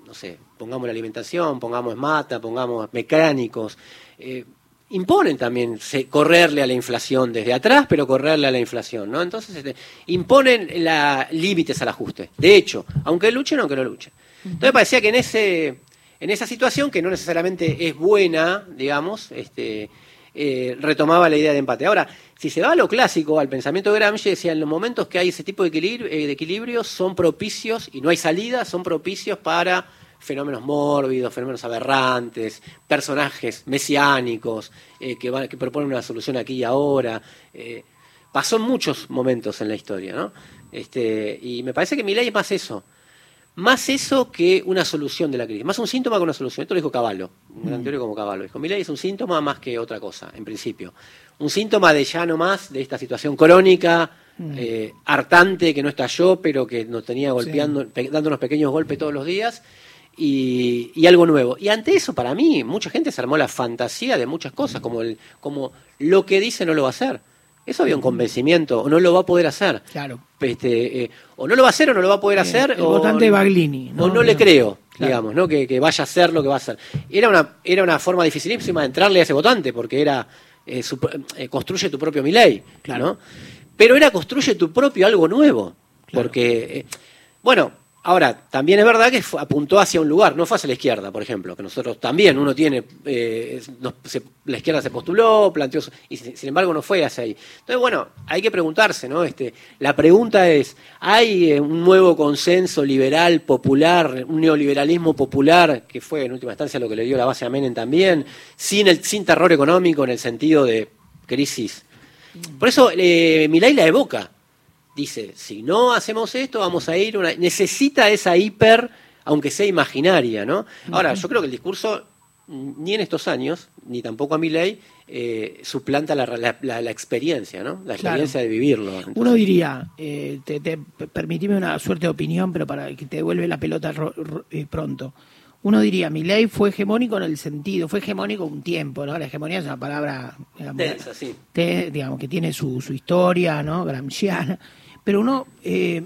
Speaker 3: no sé, pongamos la alimentación, pongamos mata, pongamos mecánicos, eh, imponen también correrle a la inflación desde atrás, pero correrle a la inflación, ¿no? Entonces este, imponen la, límites al ajuste. De hecho, aunque luchen, aunque no luchen. Entonces parecía que en ese en esa situación que no necesariamente es buena, digamos, este, eh, retomaba la idea de empate. Ahora, si se va a lo clásico, al pensamiento de Gramsci, decía, en los momentos que hay ese tipo de, equilibrio, eh, de equilibrios son propicios, y no hay salida, son propicios para fenómenos mórbidos, fenómenos aberrantes, personajes mesiánicos eh, que, van, que proponen una solución aquí y ahora. pasó en muchos momentos en la historia, ¿no? Este, y me parece que mi ley es más eso más eso que una solución de la crisis, más un síntoma que una solución. Esto lo dijo Caballo, un gran mm. teórico como Caballo. Dijo, ley es un síntoma más que otra cosa, en principio. Un síntoma de ya no más de esta situación crónica, mm. eh, hartante, que no estalló, pero que nos tenía golpeando, dándonos pequeños golpes todos los días, y, y, algo nuevo. Y ante eso, para mí, mucha gente se armó la fantasía de muchas cosas, como, el, como lo que dice no lo va a hacer. Eso había un convencimiento, o no lo va a poder hacer.
Speaker 1: Claro.
Speaker 3: Este, eh, o no lo va a hacer o no lo va a poder hacer.
Speaker 1: El o, votante Baglini.
Speaker 3: ¿no? O no le creo, digamos, ¿no? Que, vaya a hacer lo que va a hacer. Era una, era una forma dificilísima de entrarle a ese votante, porque era eh, eh, construye tu propio Miley, claro. Pero era construye tu propio algo nuevo. Porque, bueno, Ahora, también es verdad que apuntó hacia un lugar, no fue hacia la izquierda, por ejemplo, que nosotros también, uno tiene, eh, la izquierda se postuló, planteó, y sin, embargo no fue hacia ahí. Entonces, bueno, hay que preguntarse, ¿no? Este, la pregunta es, ¿hay eh, un nuevo consenso liberal, popular, un neoliberalismo popular, que fue en última instancia lo que le dio la base a Menem también, sin, el, sin terror económico en el sentido de crisis? Por eso eh, Milay la evoca, dice, si no hacemos esto, vamos a ir una... Necesita esa hiper, aunque sea imaginaria, ¿no? Ahora, yo creo que el discurso, ni en estos años, ni tampoco a mi ley, eh, suplanta la, la, experiencia, ¿no? La experiencia de vivirlo.
Speaker 1: Uno diría, eh, te, permitime una suerte de opinión, pero para que te devuelve la pelota eh, pronto. Uno diría, mi ley fue hegemónico en el sentido, fue hegemónico un tiempo, ¿no? La hegemonía es una palabra, digamos, que tiene su, su historia, ¿no? Gramsciana pero uno eh,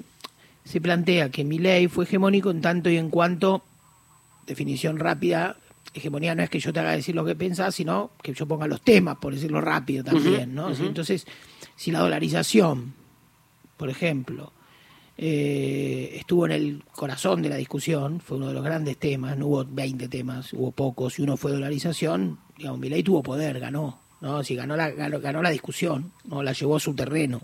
Speaker 1: se plantea que mi ley fue hegemónico en tanto y en cuanto, definición rápida, hegemonía no es que yo te haga decir lo que pensás, sino que yo ponga los temas, por decirlo rápido también, ¿no? Entonces, si la dolarización, por ejemplo, eh, estuvo en el corazón de la discusión, fue uno de los grandes temas, no hubo 20 temas, hubo pocos, y uno fue dolarización, digamos, ley tuvo poder, ganó, ¿no? Si ganó la, ganó, la discusión, ¿no? La llevó a su terreno.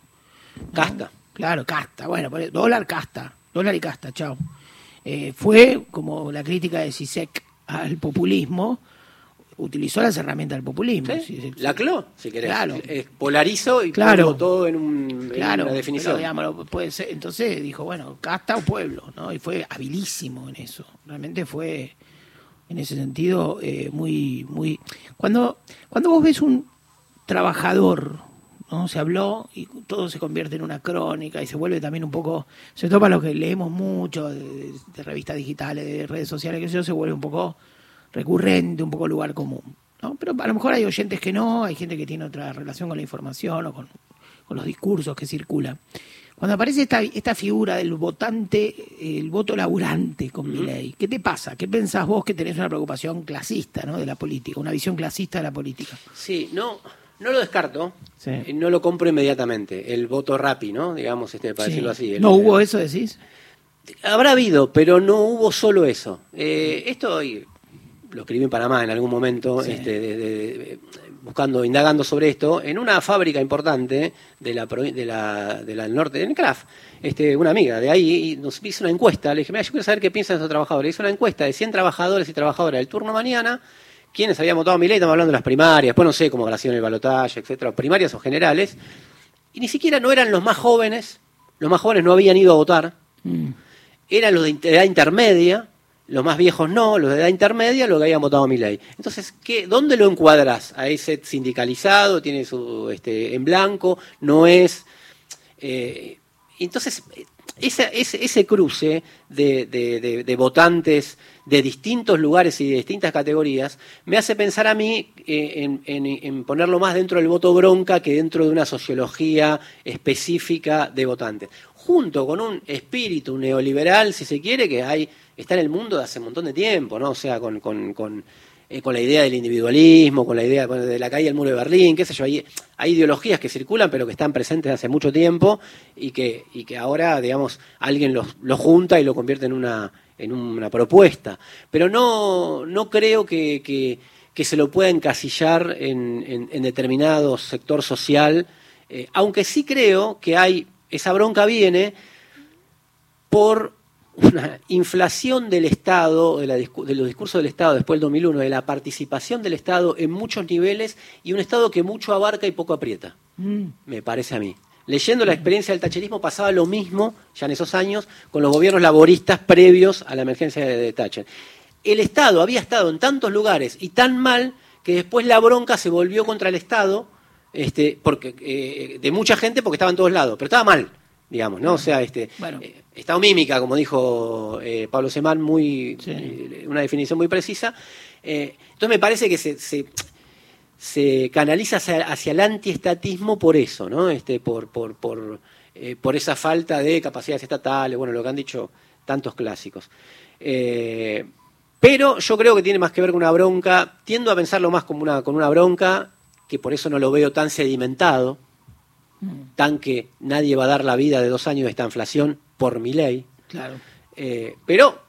Speaker 3: Casta.
Speaker 1: Claro, casta, bueno, dólar casta, dólar y casta, chao. Eh, fue como la crítica de Sisek al populismo, utilizó las herramientas del populismo.
Speaker 3: La cló, si querés. Claro. Polarizo y claro. todo en, un,
Speaker 1: claro,
Speaker 3: una definición.
Speaker 1: puede ser. Entonces dijo, bueno, casta o pueblo, ¿no? Y fue habilísimo en eso. Realmente fue, en ese sentido, eh, muy, muy... Cuando, cuando vos ves un trabajador, ¿no? Se habló y todo se convierte en una crónica y se vuelve también un poco, sobre todo para los que leemos mucho de, revistas digitales, de redes sociales, que eso se vuelve un poco recurrente, un poco lugar común. ¿no? Pero a lo mejor hay oyentes que no, hay gente que tiene otra relación con la información o con, los discursos que circulan. Cuando aparece esta, esta figura del votante, el voto laburante con mi ley, ¿qué te pasa? ¿Qué pensás vos que tenés una preocupación clasista ¿no? de la política, una visión clasista de la política?
Speaker 3: Sí, no, no lo descarto, eh, no lo compro inmediatamente. El voto rapi, ¿no? Digamos, este, para decirlo así.
Speaker 1: ¿No hubo eso, decís?
Speaker 3: Habrá habido, pero no hubo solo eso. Eh, esto lo escribí en Panamá en algún momento, este, buscando, indagando sobre esto, en una fábrica importante de la, de la, del norte, en Craft, este, una amiga de ahí nos hizo una encuesta. Le dije, mira, yo quiero saber qué piensan estos trabajadores. Hizo una encuesta de 100 trabajadores y trabajadoras del turno mañana, quienes habían votado a mi ley, estamos hablando de las primarias, después no sé cómo en el balotaje, etcétera, primarias o generales, y ni siquiera no eran los más jóvenes, los más jóvenes no habían ido a votar, mm. eran los de edad intermedia, los más viejos no, los de edad intermedia, los que habían votado a mi ley. Entonces, ¿qué, ¿dónde lo encuadras? A ese sindicalizado, tiene su este, en blanco, no es. Eh, entonces, ese, ese, cruce de, votantes de distintos lugares y de distintas categorías me hace pensar a mí eh, en, ponerlo más dentro del voto bronca que dentro de una sociología específica de votantes. Junto con un espíritu neoliberal, si se quiere, que hay está en el mundo de hace un montón de tiempo, ¿no? O sea, con, con, con, eh, con la idea del individualismo, con la idea de la caída del muro de Berlín, qué sé yo, hay, ideologías que circulan pero que están presentes hace mucho tiempo y que, y que ahora, digamos, alguien los, los junta y lo convierte en una, en una propuesta. Pero no, no creo que, que, se lo pueda encasillar en, en, determinado sector social, eh, aunque sí creo que hay, esa bronca viene por una inflación del Estado, de, los discursos del Estado después del 2001, de la participación del Estado en muchos niveles y un Estado que mucho abarca y poco aprieta, mm. me parece a mí. Leyendo la experiencia del tacherismo pasaba lo mismo ya en esos años con los gobiernos laboristas previos a la emergencia de, Thatcher. El Estado había estado en tantos lugares y tan mal que después la bronca se volvió contra el Estado este, porque, eh, de mucha gente porque estaba en todos lados, pero estaba mal digamos, ¿no? O sea, este, bueno. Eh, estado mímica, como dijo eh, Pablo Semán, muy, eh, una definición muy precisa. entonces me parece que se, se, canaliza hacia, el antiestatismo por eso, ¿no? Este, por, por, por, por esa falta de capacidades estatales, bueno, lo que han dicho tantos clásicos. pero yo creo que tiene más que ver con una bronca, tiendo a pensarlo más como una, con una bronca, que por eso no lo veo tan sedimentado, tan que nadie va a dar la vida de dos años de esta inflación por mi ley.
Speaker 1: Claro.
Speaker 3: Eh, pero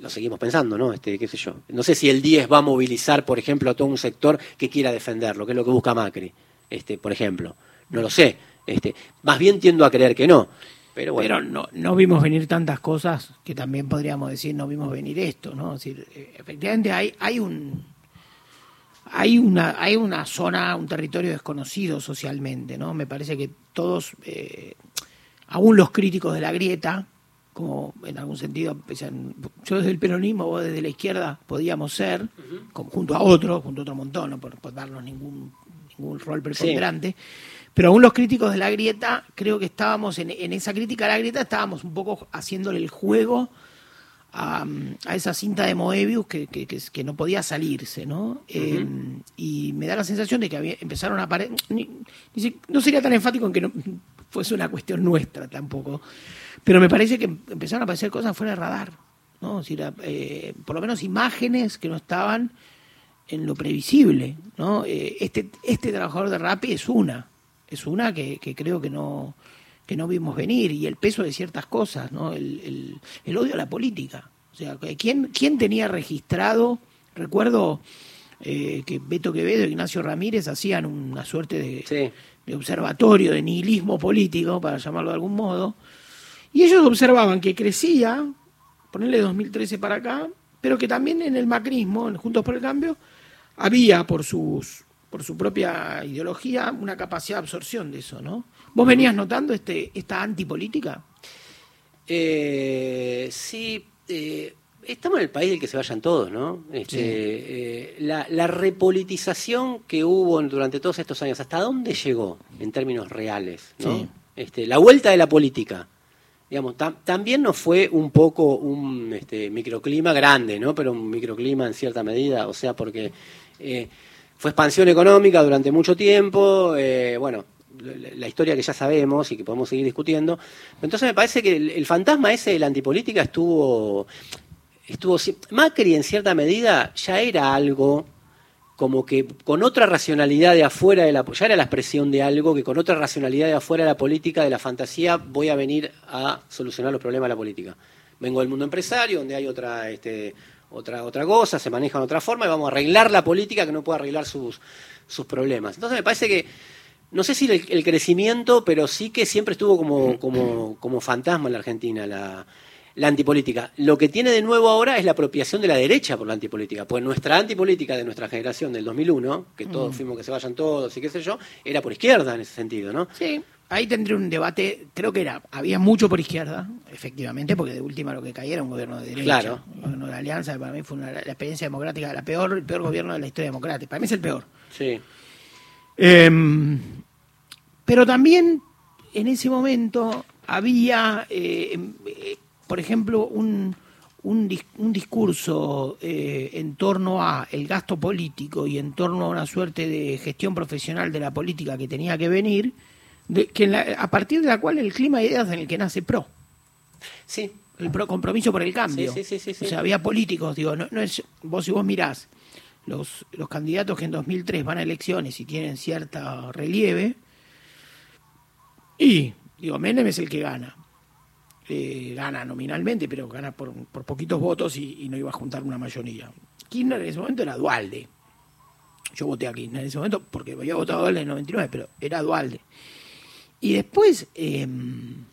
Speaker 3: lo seguimos pensando, ¿no? Este, qué sé yo. No sé si el 10 va a movilizar, por ejemplo, a todo un sector que quiera defenderlo, que es lo que busca Macri, este, por ejemplo. No lo sé. Este, más bien tiendo a creer que no. Pero, bueno.
Speaker 1: no, no vimos venir tantas cosas que también podríamos decir no vimos venir esto, ¿no? Es decir, eh, efectivamente hay, hay un hay una, hay una zona, un territorio desconocido socialmente, ¿no? Me parece que todos, eh, aún los críticos de la grieta, como en algún sentido, yo desde el peronismo, vos desde la izquierda, podíamos ser, junto a otros, junto a otro montón, no por, darnos ningún, ningún rol preponderante, pero aún los críticos de la grieta, creo que estábamos en, en esa crítica a la grieta, estábamos un poco haciéndole el juego a, esa cinta de Moebius que, que, no podía salirse, ¿no? Eh, y me da la sensación de que empezaron a aparecer, no sería tan enfático en que no fuese una cuestión nuestra tampoco, pero me parece que empezaron a aparecer cosas fuera de radar, ¿no? Eh, por lo menos imágenes que no estaban en lo previsible, ¿no? Eh, este, este trabajador de Rappi es una, es una que, creo que no, que no vimos venir, y el peso de ciertas cosas, ¿no? El, el, odio a la política. O sea, ¿quién, quién tenía registrado? Recuerdo eh, que Beto Quevedo y Ignacio Ramírez hacían una suerte de, de observatorio, de nihilismo político, para llamarlo de algún modo, y ellos observaban que crecía, ponerle 2013 para acá, pero que también en el macrismo, en Juntos por el Cambio, había por sus por su propia ideología una capacidad de absorción de eso, ¿no? ¿Vos venías notando este esta antipolítica?
Speaker 3: Eh, sí, eh, estamos en el país del que se vayan todos, ¿no? Este, eh, la, repolitización que hubo durante todos estos años, ¿hasta dónde llegó en términos reales? ¿no? Este, la vuelta de la política. Digamos, también no fue un poco un este, microclima grande, ¿no? Pero un microclima en cierta medida, o sea, porque eh, fue expansión económica durante mucho tiempo, eh, bueno, la historia que ya sabemos y que podemos seguir discutiendo. Entonces me parece que el, fantasma ese de la antipolítica estuvo, estuvo... Macri en cierta medida ya era algo como que con otra racionalidad de afuera de la ya era la expresión de algo que con otra racionalidad de afuera de la política de la fantasía voy a venir a solucionar los problemas de la política vengo del mundo empresario donde hay otra este, otra, otra cosa, se maneja de otra forma y vamos a arreglar la política que no puede arreglar sus, sus problemas. Entonces me parece que, no sé si el, crecimiento, pero sí que siempre estuvo como, como, como fantasma en la Argentina la, la antipolítica. Lo que tiene de nuevo ahora es la apropiación de la derecha por la antipolítica. Pues nuestra antipolítica de nuestra generación del 2001, que todos mm. fuimos que se vayan todos y qué sé yo, era por izquierda en ese sentido, ¿no?
Speaker 1: Sí ahí tendré un debate, creo que era, había mucho por izquierda, efectivamente, porque de última lo que caía era un gobierno de derecha.
Speaker 3: Claro.
Speaker 1: Un gobierno de la alianza, para mí fue una, la experiencia democrática, la peor, el peor gobierno de la historia democrática. Para mí es el peor.
Speaker 3: Sí.
Speaker 1: Em, pero también en ese momento había, eh, eh, por ejemplo, un, un, discurso eh, en torno a el gasto político y en torno a una suerte de gestión profesional de la política que tenía que venir, que a partir de la cual el clima de ideas en el que nace PRO.
Speaker 3: Sí.
Speaker 1: El pro compromiso por el cambio.
Speaker 3: Sí, sí, sí,
Speaker 1: o sea, había políticos, digo, no, es, vos si vos mirás los, los candidatos que en 2003 van a elecciones y tienen cierta relieve, y, digo, Menem es el que gana. Eh, gana nominalmente, pero gana por, por poquitos votos y, no iba a juntar una mayoría. Kirchner en ese momento era Dualde. Yo voté a Kirchner en ese momento porque había votado a Dualde en el 99, pero era Dualde. Y después, em,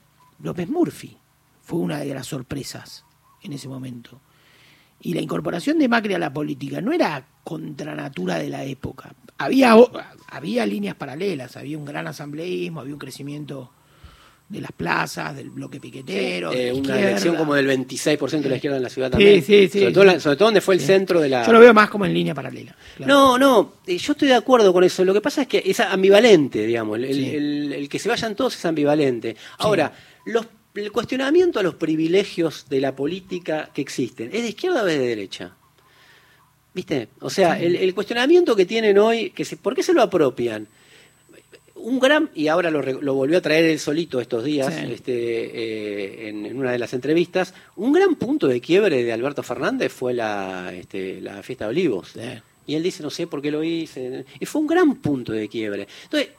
Speaker 1: López Murphy fue una de las sorpresas en ese momento. Y la incorporación de Macri a la política no era contra natura de la época. Había, había líneas paralelas, había un gran asambleísmo, había un crecimiento de las plazas, del bloque piquetero.
Speaker 3: Eh, una elección como del 26% de la izquierda en la ciudad también.
Speaker 1: Sí, sí,
Speaker 3: sobre, todo, sobre todo donde fue el centro de la...
Speaker 1: Yo lo veo más como en línea paralela.
Speaker 3: No, no, eh, yo estoy de acuerdo con eso. Lo que pasa es que es ambivalente, digamos. El, que se vayan todos es ambivalente. Ahora, los, el cuestionamiento a los privilegios de la política que existen, ¿es de izquierda o es de derecha? ¿Viste? O sea, el, el, cuestionamiento que tienen hoy, que se, ¿por qué se lo apropian? un gran, y ahora lo, lo, volvió a traer él solito estos días, este, eh, en, una de las entrevistas, un gran punto de quiebre de Alberto Fernández fue la, este, la fiesta de Olivos. Y él dice, no sé por qué lo hice. Y fue un gran punto de quiebre. Entonces,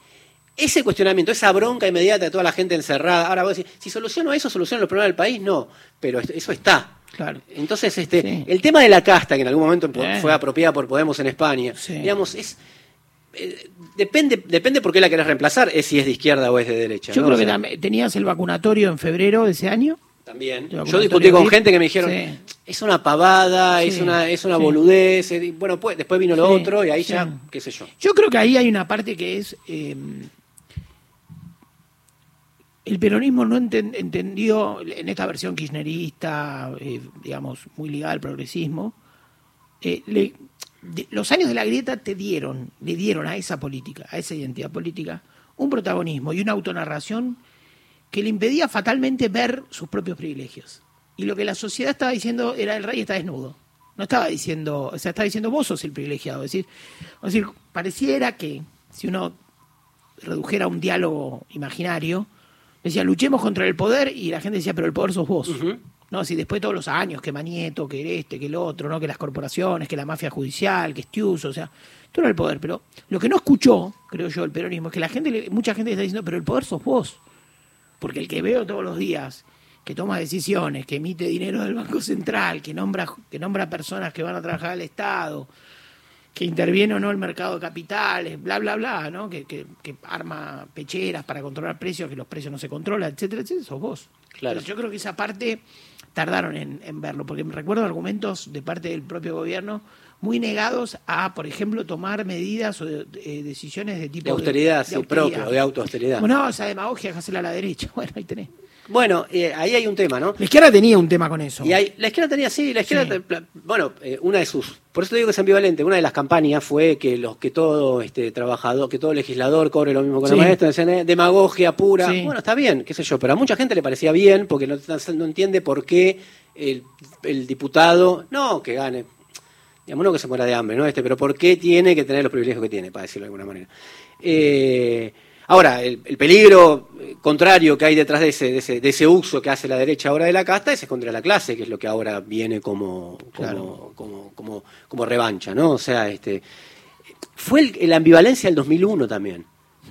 Speaker 3: ese cuestionamiento, esa bronca inmediata de toda la gente encerrada, ahora vos decís, si soluciono eso, soluciono los problemas del país, no, pero eso está.
Speaker 1: Claro.
Speaker 3: Entonces, este, el tema de la casta, que en algún momento fue apropiada por Podemos en España, digamos, es eh, depende, depende por qué la querés reemplazar, es si es de izquierda o es de derecha.
Speaker 1: Yo creo que tenías el vacunatorio en febrero de ese año.
Speaker 3: También. Yo discutí con gente que me dijeron, es una pavada, es una, es una boludez. Eh, bueno, pues, después vino lo otro y ahí ya, qué sé yo.
Speaker 1: Yo creo que ahí hay una parte que es... Eh, el peronismo no entendió, en esta versión kirchnerista, digamos, muy ligada al progresismo, le, los años de la grieta te dieron, le dieron a esa política, a esa identidad política, un protagonismo y una autonarración que le impedía fatalmente ver sus propios privilegios. Y lo que la sociedad estaba diciendo era el rey está desnudo. No estaba diciendo, o sea, estaba diciendo vos sos el privilegiado. Es decir, decir, pareciera que si uno redujera un diálogo imaginario, decía luchemos contra el poder y la gente decía, pero el poder sos vos. ¿no? Si después de todos los años, que Manieto, que este, que el otro, ¿no? Que las corporaciones, que la mafia judicial, que Estiuso, o sea, todo el poder. Pero lo que no escuchó, creo yo, el peronismo, es que la gente, mucha gente está diciendo, pero el poder sos vos. Porque el que veo todos los días, que toma decisiones, que emite dinero del Banco Central, que nombra, que nombra personas que van a trabajar al Estado, que interviene o no el mercado de capitales, bla, bla, bla, ¿no? Que, que, arma pecheras para controlar precios, que los precios no se controlan, etcétera, etcétera, sos vos. Claro. yo creo que esa parte tardaron en, verlo, porque me recuerdo argumentos de parte del propio gobierno muy negados a, por ejemplo, tomar medidas o eh, decisiones de tipo...
Speaker 3: De austeridad, sí, propio, de autoausteridad.
Speaker 1: Bueno, esa demagogia, hacerla a la derecha. Bueno, ahí tenés.
Speaker 3: Bueno, eh, ahí hay un tema, ¿no?
Speaker 1: La izquierda tenía un tema con eso.
Speaker 3: Y la izquierda tenía, sí, la izquierda, bueno, eh, una de sus, por eso te digo que es ambivalente, una de las campañas fue que los que todo este trabajador, que todo legislador cobre lo mismo que los maestros, demagogia pura, bueno, está bien, qué sé yo, pero a mucha gente le parecía bien porque no, no entiende por qué el, el, diputado, no, que gane, digamos, no que se muera de hambre, ¿no? Este, pero por qué tiene que tener los privilegios que tiene, para decirlo de alguna manera. Eh, Ahora, el, peligro eh, contrario que hay detrás de ese, de ese, uso que hace la derecha ahora de la casta es contra la clase, que es lo que ahora viene como, como, como, como, revancha, ¿no? O sea, este, fue la ambivalencia del 2001 también.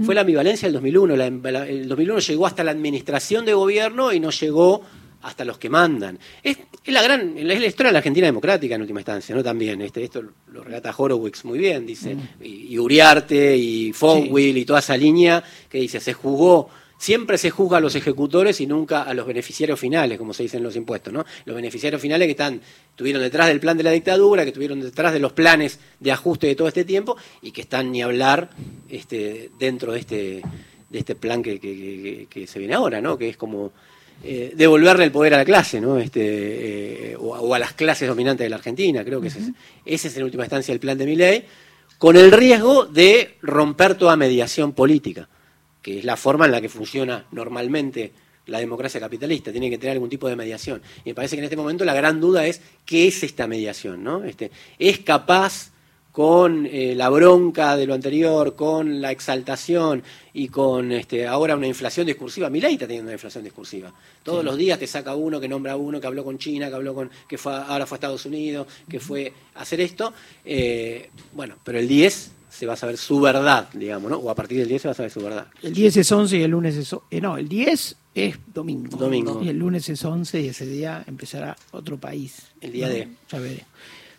Speaker 3: Fue la ambivalencia del 2001. el 2001 llegó hasta la administración de gobierno y no llegó hasta los que mandan. Es, la gran, es la historia de la Argentina democrática en última instancia, ¿no? También, este, esto lo relata Horowitz muy bien, dice, mm. y, Uriarte y Fonwill y toda esa línea que dice, se jugó, siempre se juzga a los ejecutores y nunca a los beneficiarios finales, como se dice en los impuestos, ¿no? Los beneficiarios finales que están, estuvieron detrás del plan de la dictadura, que estuvieron detrás de los planes de ajuste de todo este tiempo y que están ni hablar este, dentro de este, de este plan que, que se viene ahora, ¿no? Que es como eh, devolverle el poder a la clase, ¿no? Este, eh, o, a las clases dominantes de la Argentina. Creo que ese, es, en última instancia el plan de mi ley, con el riesgo de romper toda mediación política, que es la forma en la que funciona normalmente la democracia capitalista, tiene que tener algún tipo de mediación. Y me parece que en este momento la gran duda es qué es esta mediación, ¿no? Este, ¿Es capaz con eh, la bronca de lo anterior, con la exaltación y con este, ahora una inflación discursiva. Milei está teniendo una inflación discursiva. Todos los días te saca uno que nombra a uno que habló con China, que habló con, que fue, ahora fue a Estados Unidos, que fue a hacer esto. Eh, bueno, pero el 10 se va a saber su verdad, digamos, ¿no? O a partir del 10 se va a saber su verdad.
Speaker 1: El 10 es 11 y el lunes es... Eh, no, el 10 es domingo. Domingo. Y el lunes es 11 y ese día empezará otro país.
Speaker 3: El día de...
Speaker 1: Ya veré.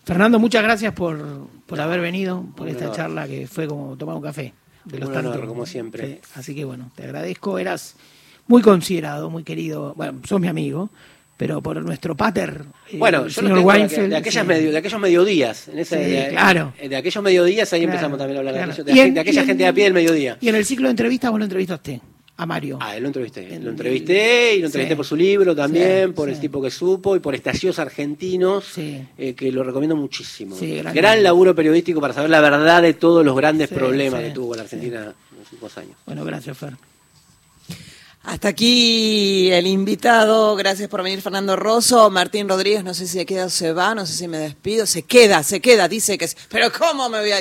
Speaker 1: Fernando, muchas gracias por, por haber venido, por esta charla que fue como tomar un café.
Speaker 3: De los tantos, como siempre.
Speaker 1: así que bueno, te agradezco. Eras muy considerado, muy querido. Bueno, sos mi amigo, pero por nuestro pater,
Speaker 3: eh, bueno, yo señor Weinfeld. De, aquellas medio, de aquellos mediodías. En ese, de,
Speaker 1: claro.
Speaker 3: De, aquellos mediodías ahí empezamos también a hablar de, aquella gente de a pie del mediodía.
Speaker 1: Y en el ciclo de entrevistas vos lo entrevistaste a Mario.
Speaker 3: Ah, él lo entrevisté. lo entrevisté y lo entrevisté por su libro también, por el tipo que supo y por Estallidos Argentinos, eh, que lo recomiendo muchísimo. Gran, laburo periodístico para saber la verdad de todos los grandes problemas que tuvo la Argentina en los últimos años.
Speaker 1: Bueno, gracias, Fer.
Speaker 2: Hasta aquí el invitado. Gracias por venir, Fernando Rosso. Martín Rodríguez, no sé si se queda o se va, no sé si me despido. Se queda, se queda, dice que... Pero ¿cómo me voy a